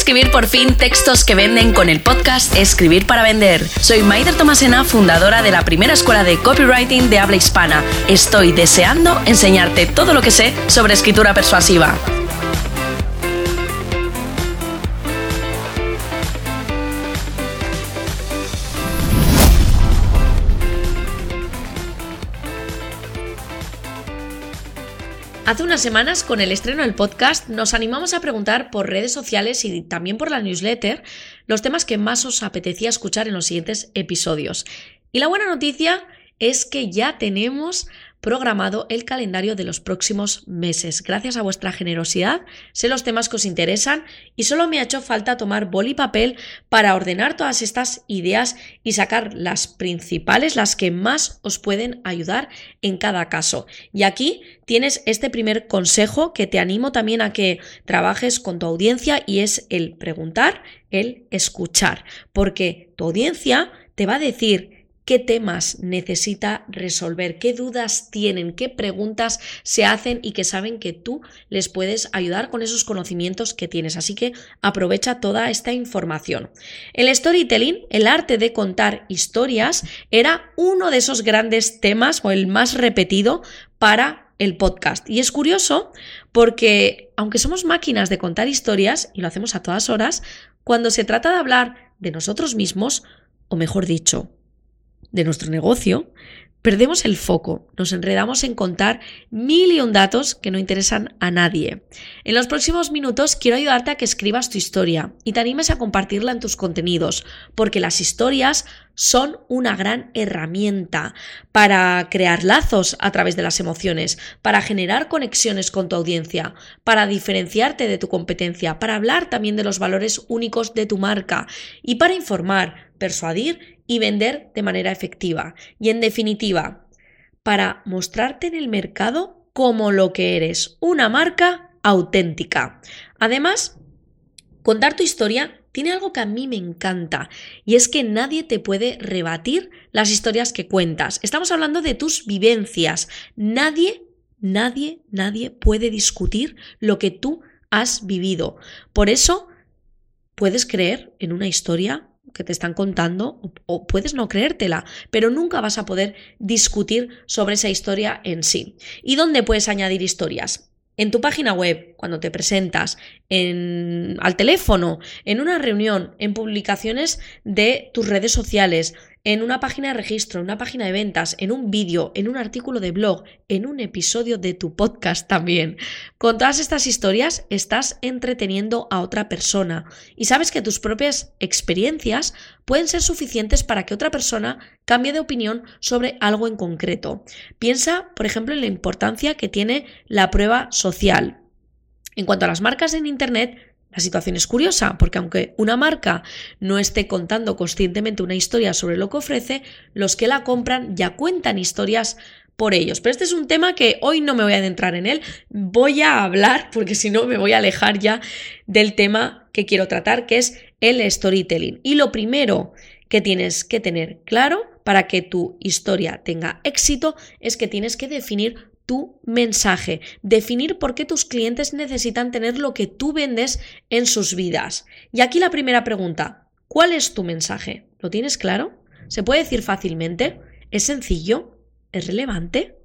escribir por fin textos que venden con el podcast Escribir para Vender. Soy Maider Tomasena, fundadora de la primera escuela de copywriting de habla hispana. Estoy deseando enseñarte todo lo que sé sobre escritura persuasiva. Hace unas semanas, con el estreno del podcast, nos animamos a preguntar por redes sociales y también por la newsletter los temas que más os apetecía escuchar en los siguientes episodios. Y la buena noticia es que ya tenemos programado el calendario de los próximos meses. Gracias a vuestra generosidad, sé los temas que os interesan y solo me ha hecho falta tomar boli y papel para ordenar todas estas ideas y sacar las principales, las que más os pueden ayudar en cada caso. Y aquí tienes este primer consejo que te animo también a que trabajes con tu audiencia y es el preguntar, el escuchar, porque tu audiencia te va a decir qué temas necesita resolver, qué dudas tienen, qué preguntas se hacen y que saben que tú les puedes ayudar con esos conocimientos que tienes. Así que aprovecha toda esta información. El storytelling, el arte de contar historias, era uno de esos grandes temas o el más repetido para el podcast. Y es curioso porque, aunque somos máquinas de contar historias, y lo hacemos a todas horas, cuando se trata de hablar de nosotros mismos, o mejor dicho, de nuestro negocio, perdemos el foco, nos enredamos en contar mil y un datos que no interesan a nadie. En los próximos minutos quiero ayudarte a que escribas tu historia y te animes a compartirla en tus contenidos, porque las historias son una gran herramienta para crear lazos a través de las emociones, para generar conexiones con tu audiencia, para diferenciarte de tu competencia, para hablar también de los valores únicos de tu marca y para informar, persuadir y vender de manera efectiva. Y en definitiva, para mostrarte en el mercado como lo que eres, una marca auténtica. Además, contar tu historia tiene algo que a mí me encanta y es que nadie te puede rebatir las historias que cuentas. Estamos hablando de tus vivencias. Nadie, nadie, nadie puede discutir lo que tú has vivido. Por eso, puedes creer en una historia que te están contando o, puedes no creértela, pero nunca vas a poder discutir sobre esa historia en sí. ¿Y dónde puedes añadir historias? En tu página web, cuando te presentas, en, al teléfono, en una reunión, en publicaciones de tus redes sociales, en una página de registro, en una página de ventas, en un vídeo, en un artículo de blog, en un episodio de tu podcast también. Con todas estas historias estás entreteniendo a otra persona y sabes que tus propias experiencias pueden ser suficientes para que otra persona cambie de opinión sobre algo en concreto. Piensa, por ejemplo, en la importancia que tiene la prueba social. En cuanto a las marcas en Internet, la situación es curiosa, porque aunque una marca no esté contando conscientemente una historia sobre lo que ofrece, los que la compran ya cuentan historias por ellos. Pero este es un tema que hoy no me voy a adentrar en él, voy a hablar, porque si no me voy a alejar ya del tema que quiero tratar, que es el storytelling. Y lo primero que tienes que tener claro para que tu historia tenga éxito es que tienes que definir tu mensaje, definir por qué tus clientes necesitan tener lo que tú vendes en sus vidas. Y aquí la primera pregunta, ¿cuál es tu mensaje? ¿Lo tienes claro? ¿Se puede decir fácilmente? ¿Es sencillo? ¿Es relevante?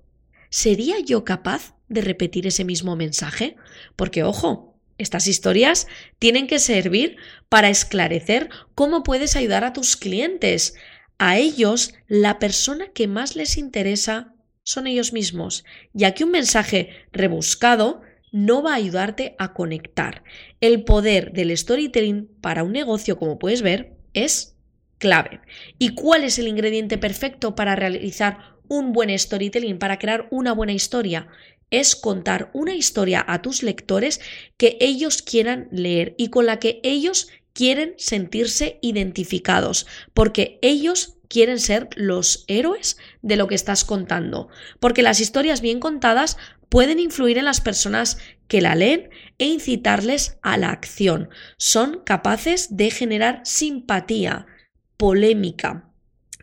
¿Sería yo capaz de repetir ese mismo mensaje? Porque, ojo, estas historias tienen que servir para esclarecer cómo puedes ayudar a tus clientes. A ellos, la persona que más les interesa son ellos mismos, ya que un mensaje rebuscado no va a ayudarte a conectar. El poder del storytelling para un negocio, como puedes ver, es clave. ¿Y cuál es el ingrediente perfecto para realizar un buen storytelling, para crear una buena historia? Es contar una historia a tus lectores que ellos quieran leer y con la que ellos quieren sentirse identificados, porque ellos quieren ser los héroes de lo que estás contando, porque las historias bien contadas pueden influir en las personas que la leen e incitarles a la acción. Son capaces de generar simpatía, polémica,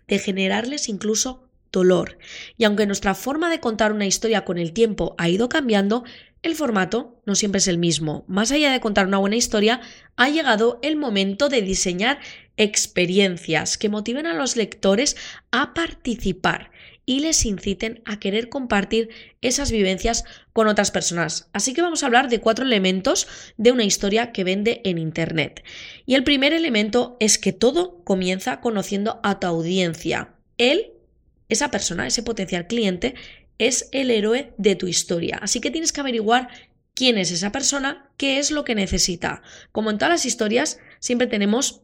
de generarles incluso dolor. Y aunque nuestra forma de contar una historia con el tiempo ha ido cambiando, el formato no siempre es el mismo. Más allá de contar una buena historia, ha llegado el momento de diseñar experiencias que motiven a los lectores a participar y les inciten a querer compartir esas vivencias con otras personas. Así que vamos a hablar de cuatro elementos de una historia que vende en Internet. Y el primer elemento es que todo comienza conociendo a tu audiencia. Él, esa persona, ese potencial cliente, es el héroe de tu historia. Así que tienes que averiguar quién es esa persona, qué es lo que necesita. Como en todas las historias, siempre tenemos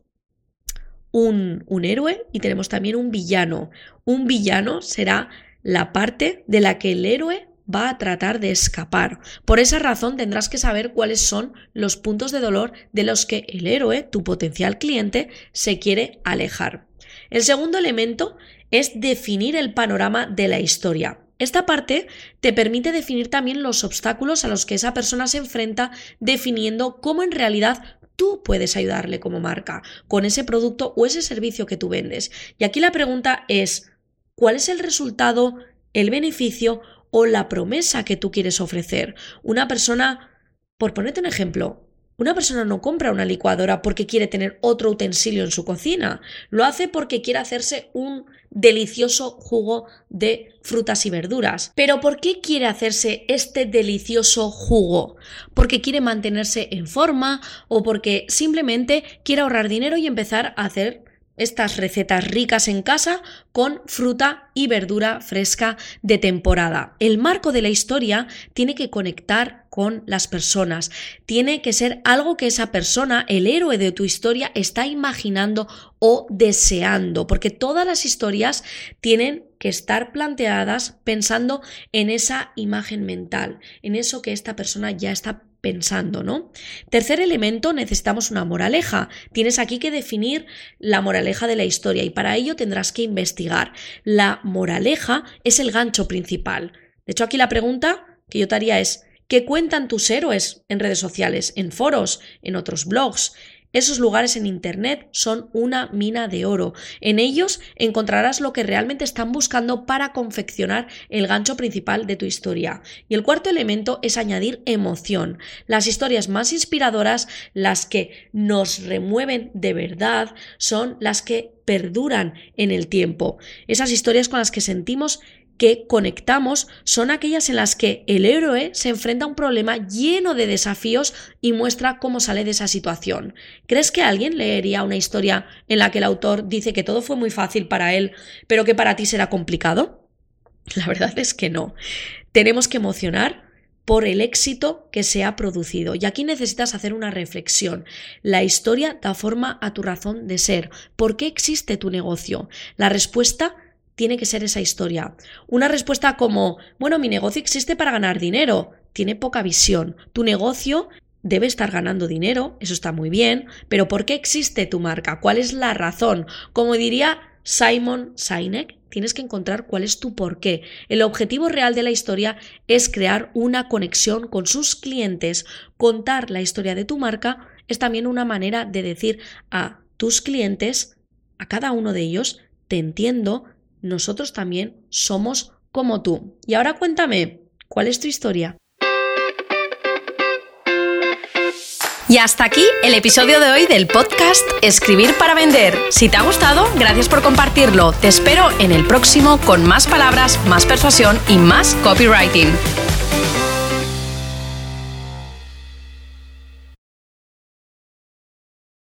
un, un, héroe y tenemos también un villano. Un villano será la parte de la que el héroe va a tratar de escapar. Por esa razón tendrás que saber cuáles son los puntos de dolor de los que el héroe, tu potencial cliente, se quiere alejar. El segundo elemento es definir el panorama de la historia. Esta parte te permite definir también los obstáculos a los que esa persona se enfrenta, definiendo cómo en realidad tú puedes ayudarle como marca con ese producto o ese servicio que tú vendes. Y aquí la pregunta es, ¿cuál es el resultado, el beneficio o la promesa que tú quieres ofrecer? Una persona, por ponerte un ejemplo, una persona no compra una licuadora porque quiere tener otro utensilio en su cocina, lo hace porque quiere hacerse un delicioso jugo de frutas y verduras. Pero ¿por qué quiere hacerse este delicioso jugo? ¿Porque quiere mantenerse en forma o porque simplemente quiere ahorrar dinero y empezar a hacer estas recetas ricas en casa con fruta y verdura fresca de temporada. El marco de la historia tiene que conectar con las personas, tiene que ser algo que esa persona, el héroe de tu historia, está imaginando o deseando, porque todas las historias tienen que estar planteadas pensando en esa imagen mental, en eso que esta persona ya está pensando, ¿no? Tercer elemento, necesitamos una moraleja. Tienes aquí que definir la moraleja de la historia y para ello tendrás que investigar. La moraleja es el gancho principal. De hecho, aquí la pregunta que yo te haría es, ¿qué cuentan tus héroes en redes sociales, en foros, en otros blogs? Esos lugares en Internet son una mina de oro. En ellos encontrarás lo que realmente están buscando para confeccionar el gancho principal de tu historia. Y el cuarto elemento es añadir emoción. Las historias más inspiradoras, las que nos remueven de verdad, son las que perduran en el tiempo. Esas historias con las que sentimos que conectamos son aquellas en las que el héroe se enfrenta a un problema lleno de desafíos y muestra cómo sale de esa situación. ¿Crees que alguien leería una historia en la que el autor dice que todo fue muy fácil para él, pero que para ti será complicado? La verdad es que no. Tenemos que emocionar por el éxito que se ha producido. Y aquí necesitas hacer una reflexión. La historia da forma a tu razón de ser. ¿Por qué existe tu negocio? La respuesta tiene que ser esa historia. Una respuesta como, bueno, mi negocio existe para ganar dinero, tiene poca visión. Tu negocio debe estar ganando dinero, eso está muy bien, pero ¿por qué existe tu marca? ¿Cuál es la razón? Como diría Simon Sinek, tienes que encontrar cuál es tu porqué. El objetivo real de la historia es crear una conexión con sus clientes. Contar la historia de tu marca es también una manera de decir a tus clientes, a cada uno de ellos, te entiendo, nosotros también somos como tú. Y ahora cuéntame, ¿cuál es tu historia? Y hasta aquí el episodio de hoy del podcast Escribir para Vender. Si te ha gustado, gracias por compartirlo. Te espero en el próximo con más palabras, más persuasión y más copywriting.